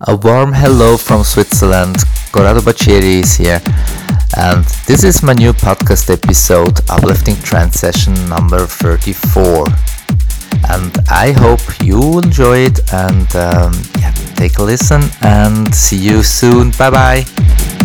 A warm hello from Switzerland. Corrado Baggieri is here. And this is my new podcast episode, Uplifting Trance Session number 34. And I hope you enjoy it and um, yeah, take a listen and see you soon. Bye bye.